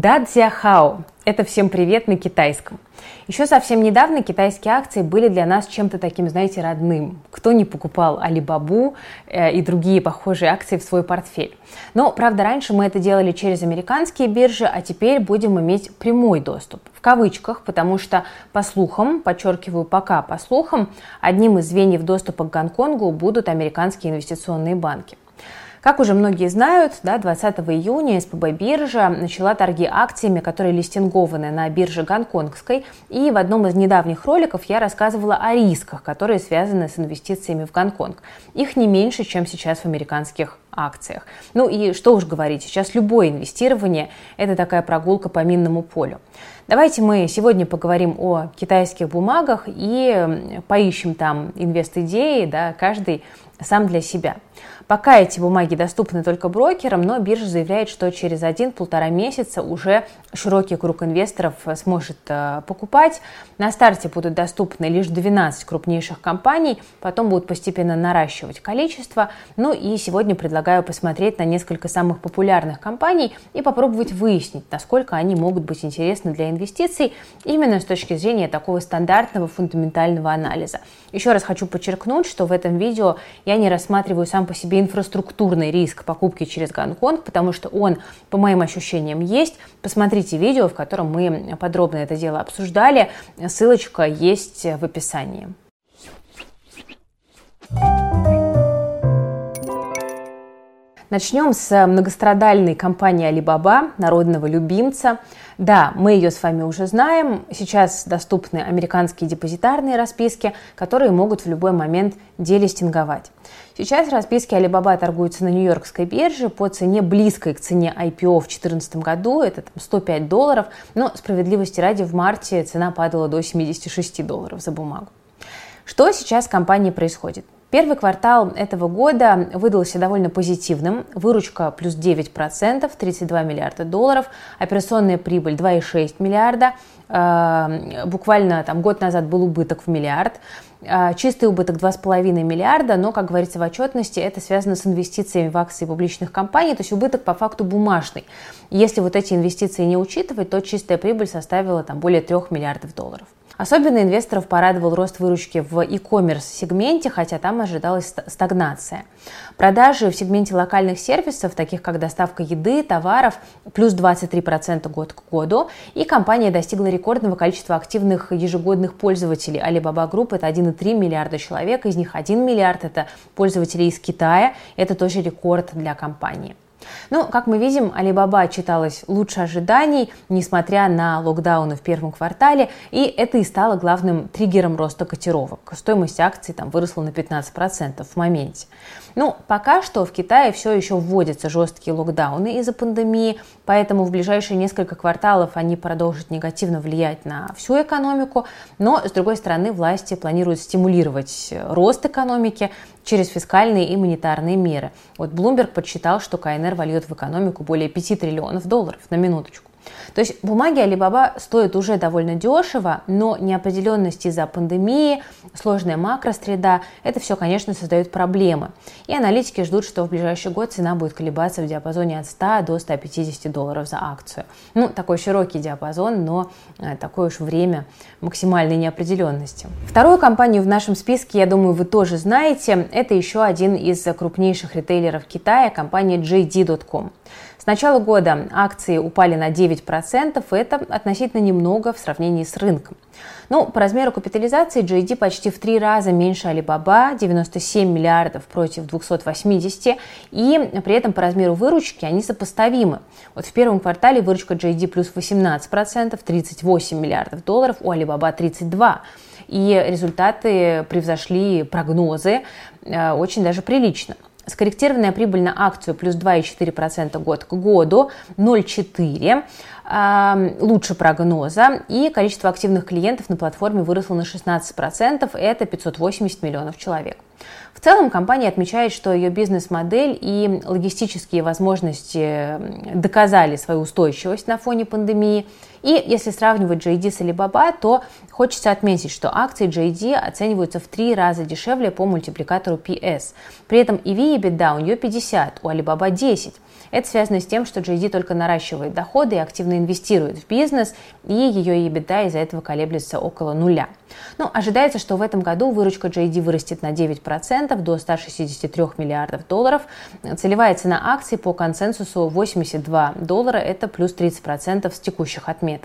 Да Цзяхао – это всем привет на китайском. Еще совсем недавно китайские акции были для нас чем-то таким, знаете, родным. Кто не покупал Алибабу э, и другие похожие акции в свой портфель. Но, правда, раньше мы это делали через американские биржи, а теперь будем иметь прямой доступ. В кавычках, потому что, по слухам, подчеркиваю, пока по слухам, одним из звеньев доступа к Гонконгу будут американские инвестиционные банки. Как уже многие знают, да, 20 июня СПБ биржа начала торги акциями, которые листингованы на бирже Гонконгской. И в одном из недавних роликов я рассказывала о рисках, которые связаны с инвестициями в Гонконг. Их не меньше, чем сейчас в американских акциях. Ну и что уж говорить, сейчас любое инвестирование – это такая прогулка по минному полю. Давайте мы сегодня поговорим о китайских бумагах и поищем там инвест-идеи, да, каждый сам для себя. Пока эти бумаги доступны только брокерам, но биржа заявляет, что через один-полтора месяца уже широкий круг инвесторов сможет э, покупать. На старте будут доступны лишь 12 крупнейших компаний, потом будут постепенно наращивать количество. Ну и сегодня предлагаю посмотреть на несколько самых популярных компаний и попробовать выяснить, насколько они могут быть интересны для инвестиций именно с точки зрения такого стандартного фундаментального анализа. Еще раз хочу подчеркнуть, что в этом видео я не рассматриваю сам по себе инфраструктурный риск покупки через Гонконг, потому что он, по моим ощущениям, есть. Посмотрите видео, в котором мы подробно это дело обсуждали. Ссылочка есть в описании. Начнем с многострадальной компании Alibaba, народного любимца. Да, мы ее с вами уже знаем. Сейчас доступны американские депозитарные расписки, которые могут в любой момент делистинговать. Сейчас расписки Alibaba торгуются на Нью-Йоркской бирже по цене близкой к цене IPO в 2014 году, это там, 105 долларов, но справедливости ради в марте цена падала до 76 долларов за бумагу. Что сейчас в компании происходит? Первый квартал этого года выдался довольно позитивным. Выручка плюс 9%, 32 миллиарда долларов, операционная прибыль 2,6 миллиарда. Э, буквально там год назад был убыток в миллиард. Э, чистый убыток 2,5 миллиарда, но, как говорится в отчетности, это связано с инвестициями в акции публичных компаний, то есть убыток по факту бумажный. Если вот эти инвестиции не учитывать, то чистая прибыль составила там более 3 миллиардов долларов. Особенно инвесторов порадовал рост выручки в e-commerce сегменте, хотя там ожидалась стагнация. Продажи в сегменте локальных сервисов, таких как доставка еды, товаров, плюс 23% год к году, и компания достигла рекордного количества активных ежегодных пользователей. Alibaba Group это 1,3 миллиарда человек, из них 1 миллиард это пользователи из Китая, это тоже рекорд для компании. Ну, как мы видим, Alibaba читалась лучше ожиданий, несмотря на локдауны в первом квартале, и это и стало главным триггером роста котировок. Стоимость акций там выросла на 15% в моменте. Ну, пока что в Китае все еще вводятся жесткие локдауны из-за пандемии, поэтому в ближайшие несколько кварталов они продолжат негативно влиять на всю экономику, но, с другой стороны, власти планируют стимулировать рост экономики через фискальные и монетарные меры. Вот Bloomberg подсчитал, что КНР вольет в экономику более 5 триллионов долларов на минуточку. То есть бумаги Alibaba стоят уже довольно дешево, но неопределенность из-за пандемии, сложная макросреда, это все, конечно, создает проблемы. И аналитики ждут, что в ближайший год цена будет колебаться в диапазоне от 100 до 150 долларов за акцию. Ну, такой широкий диапазон, но э, такое уж время максимальной неопределенности. Вторую компанию в нашем списке, я думаю, вы тоже знаете. Это еще один из крупнейших ритейлеров Китая, компания JD.com начала года акции упали на 9%, и это относительно немного в сравнении с рынком. Ну, по размеру капитализации JD почти в три раза меньше Alibaba, 97 миллиардов против 280, и при этом по размеру выручки они сопоставимы. Вот в первом квартале выручка JD плюс 18%, 38 миллиардов долларов, у Alibaba 32 и результаты превзошли прогнозы э, очень даже прилично. Скорректированная прибыль на акцию плюс 2,4% год к году, 0,4% лучше прогноза, и количество активных клиентов на платформе выросло на 16%, это 580 миллионов человек. В целом компания отмечает, что ее бизнес-модель и логистические возможности доказали свою устойчивость на фоне пандемии. И если сравнивать JD с Alibaba, то хочется отметить, что акции JD оцениваются в три раза дешевле по мультипликатору PS. При этом EV и EBITDA у нее 50, у Alibaba 10. Это связано с тем, что JD только наращивает доходы и активные инвестирует в бизнес, и ее EBITDA из-за этого колеблется около нуля. Ну, ожидается, что в этом году выручка JD вырастет на 9% до 163 миллиардов долларов. Целевая цена акций по консенсусу 82 доллара, это плюс 30% с текущих отметок.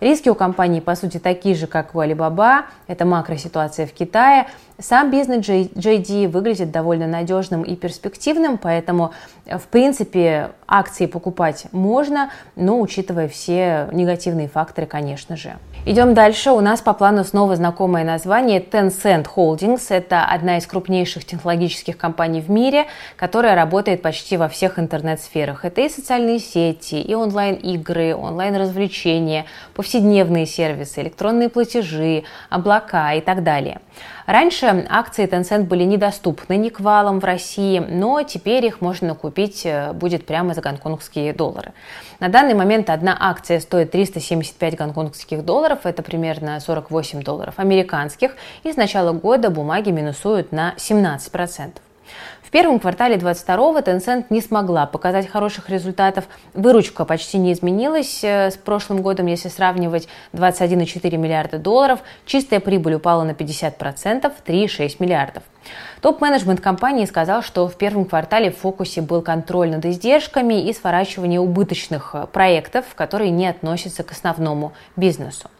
Риски у компании, по сути, такие же, как у Alibaba. Это макроситуация в Китае. Сам бизнес JD выглядит довольно надежным и перспективным, поэтому, в принципе, акции покупать можно, но учитывая все негативные факторы, конечно же. Идем дальше. У нас по плану снова знакомое название Tencent Holdings. Это одна из крупнейших технологических компаний в мире, которая работает почти во всех интернет-сферах. Это и социальные сети, и онлайн-игры, онлайн-развлечения, повседневные сервисы, электронные платежи, облака и так далее. Раньше акции Tencent были недоступны ни к валам в России, но теперь их можно купить э, будет прямо за гонконгские доллары. На данный момент одна акция стоит 375 гонконгских долларов, это примерно 48 долларов американских, и с начала года бумаги минусуют на 17%. В первом квартале 2022 Tencent не смогла показать хороших результатов. Выручка почти не изменилась э, с прошлым годом, если сравнивать 21,4 миллиарда долларов. Чистая прибыль упала на 50%, 3,6 миллиардов. Топ-менеджмент компании сказал, что в первом квартале в фокусе был контроль над издержками и сворачивание убыточных э, проектов, которые не относятся к основному бизнесу.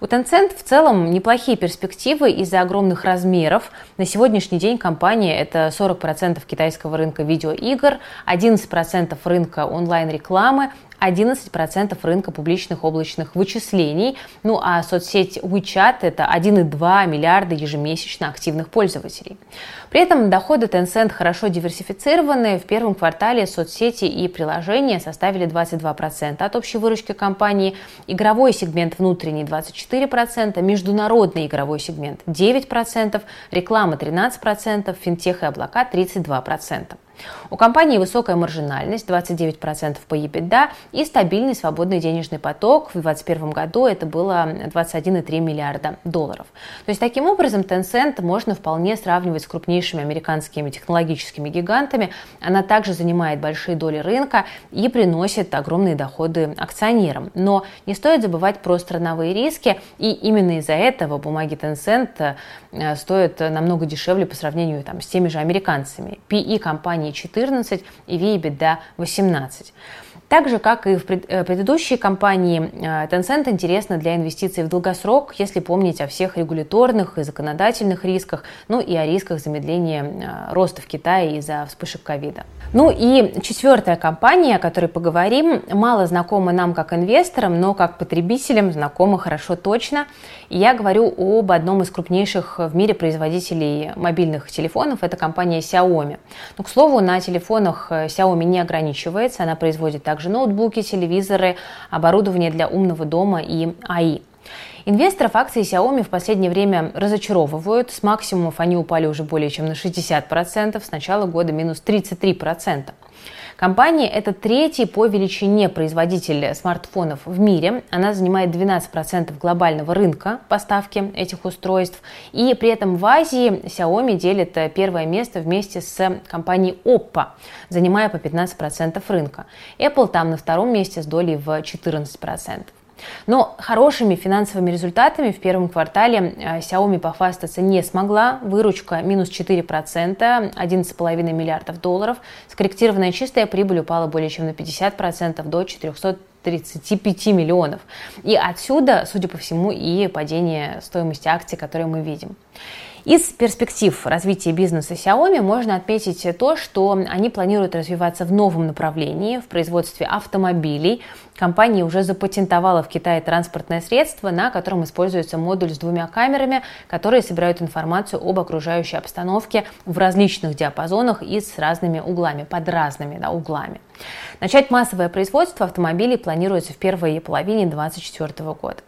У Tencent в целом неплохие перспективы из-за огромных размеров. На сегодняшний день компания – это 40% китайского рынка видеоигр, 11% рынка онлайн-рекламы, 11% рынка публичных облачных вычислений. Ну а соцсеть WeChat – это 1,2 миллиарда ежемесячно активных пользователей. При этом доходы Tencent хорошо диверсифицированы. В первом квартале соцсети и приложения составили 22% от общей выручки компании, игровой сегмент внутренний 24%, международный игровой сегмент 9%, реклама 13%, финтех и облака 32%. У компании высокая маржинальность, 29% по EBITDA, и стабильный свободный денежный поток. В 2021 году это было 21,3 миллиарда долларов. То есть таким образом Tencent можно вполне сравнивать с крупнейшими американскими технологическими гигантами. Она также занимает большие доли рынка и приносит огромные доходы акционерам. Но не стоит забывать про страновые риски, и именно из-за этого бумаги Tencent э, стоят намного дешевле по сравнению там, с теми же американцами. PE компании компании 14 и V-EBITDA 18. Так же, как и в э, предыдущей компании, э, Tencent интересна для инвестиций в долгосрок, если помнить о всех регуляторных и законодательных рисках, ну и о рисках замедления э, роста в Китае из-за вспышек ковида. Ну и четвертая компания, о которой поговорим, мало знакома нам как инвесторам, но как потребителям знакома хорошо точно. Я говорю об одном из крупнейших в мире производителей мобильных телефонов, это компания Xiaomi. Но, к слову, на телефонах Xiaomi не ограничивается, она производит также ноутбуки, телевизоры, оборудование для умного дома и АИ. Инвесторов акции Xiaomi в последнее время разочаровывают. С максимумов они упали уже более чем на 60%, с начала года минус 33%. Компания – это третий по величине производитель смартфонов в мире. Она занимает 12% глобального рынка поставки этих устройств. И при этом в Азии Xiaomi делит первое место вместе с компанией Oppo, занимая по 15% рынка. Apple там на втором месте с долей в 14%. Но хорошими финансовыми результатами в первом квартале э, Xiaomi похвастаться не смогла. Выручка минус 4%, 11,5 миллиардов долларов. Скорректированная чистая прибыль упала более чем на 50% до 400 35 миллионов. И отсюда, судя по всему, и падение стоимости акций, которые мы видим. Из перспектив развития бизнеса Xiaomi можно отметить то, что они планируют развиваться в новом направлении, в производстве автомобилей. Компания уже запатентовала в Китае транспортное средство, на котором используется модуль с двумя камерами, которые собирают информацию об окружающей обстановке в различных диапазонах и с разными углами, под разными да, углами. Начать массовое производство автомобилей планируется в первой половине 2024 года.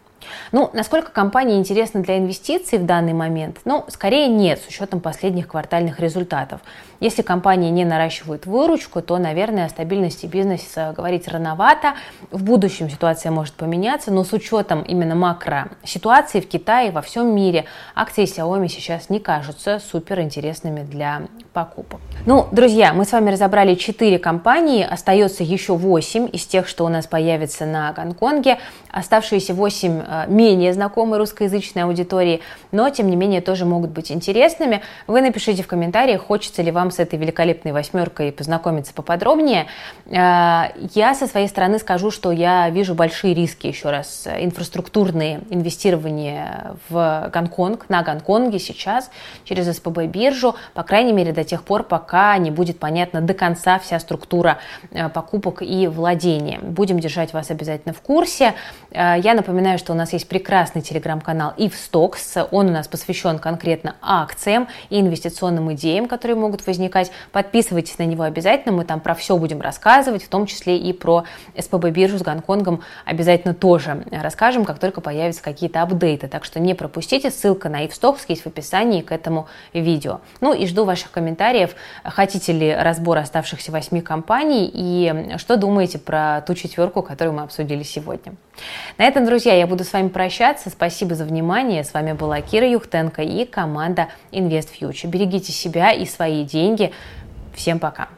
Ну, насколько компания интересна для инвестиций в данный момент? Ну, скорее нет, с учетом последних квартальных результатов. Если компания не наращивает выручку, то, наверное, о стабильности бизнеса говорить рановато. В будущем ситуация может поменяться, но с учетом именно макро ситуации в Китае, во всем мире, акции Xiaomi сейчас не кажутся супер интересными для покупок. Ну, друзья, мы с вами разобрали 4 компании, остается еще 8 из тех, что у нас появится на Гонконге. Оставшиеся 8 э, менее знакомы русскоязычной аудитории, но, тем не менее, тоже могут быть интересными. Вы напишите в комментариях, хочется ли вам с этой великолепной восьмеркой познакомиться поподробнее. Э, я со своей стороны скажу, что я вижу большие риски, еще раз, инфраструктурные инвестирования в Гонконг, на Гонконге сейчас через СПБ биржу, по крайней мере до тех пор, пока не будет понятна до конца вся структура э, покупок и владения. Будем держать вас обязательно в курсе. Э, я напоминаю, что у нас есть прекрасный телеграм-канал IFSTOX. Он у нас посвящен конкретно акциям и инвестиционным идеям, которые могут возникать. Подписывайтесь на него обязательно, мы там про все будем рассказывать, в том числе и про СПБ биржу с Гонконгом обязательно тоже расскажем, как только появятся какие-то апдейты. Так что не пропустите, ссылка на Ивстокс есть в описании к этому видео. Ну и жду ваших комментариев, хотите ли разбор оставшихся восьми компаний и что думаете про ту четверку, которую мы обсудили сегодня. На этом, друзья, я буду с вами прощаться. Спасибо за внимание. С вами была Кира Юхтенко и команда Invest Future. Берегите себя и свои деньги. Всем пока.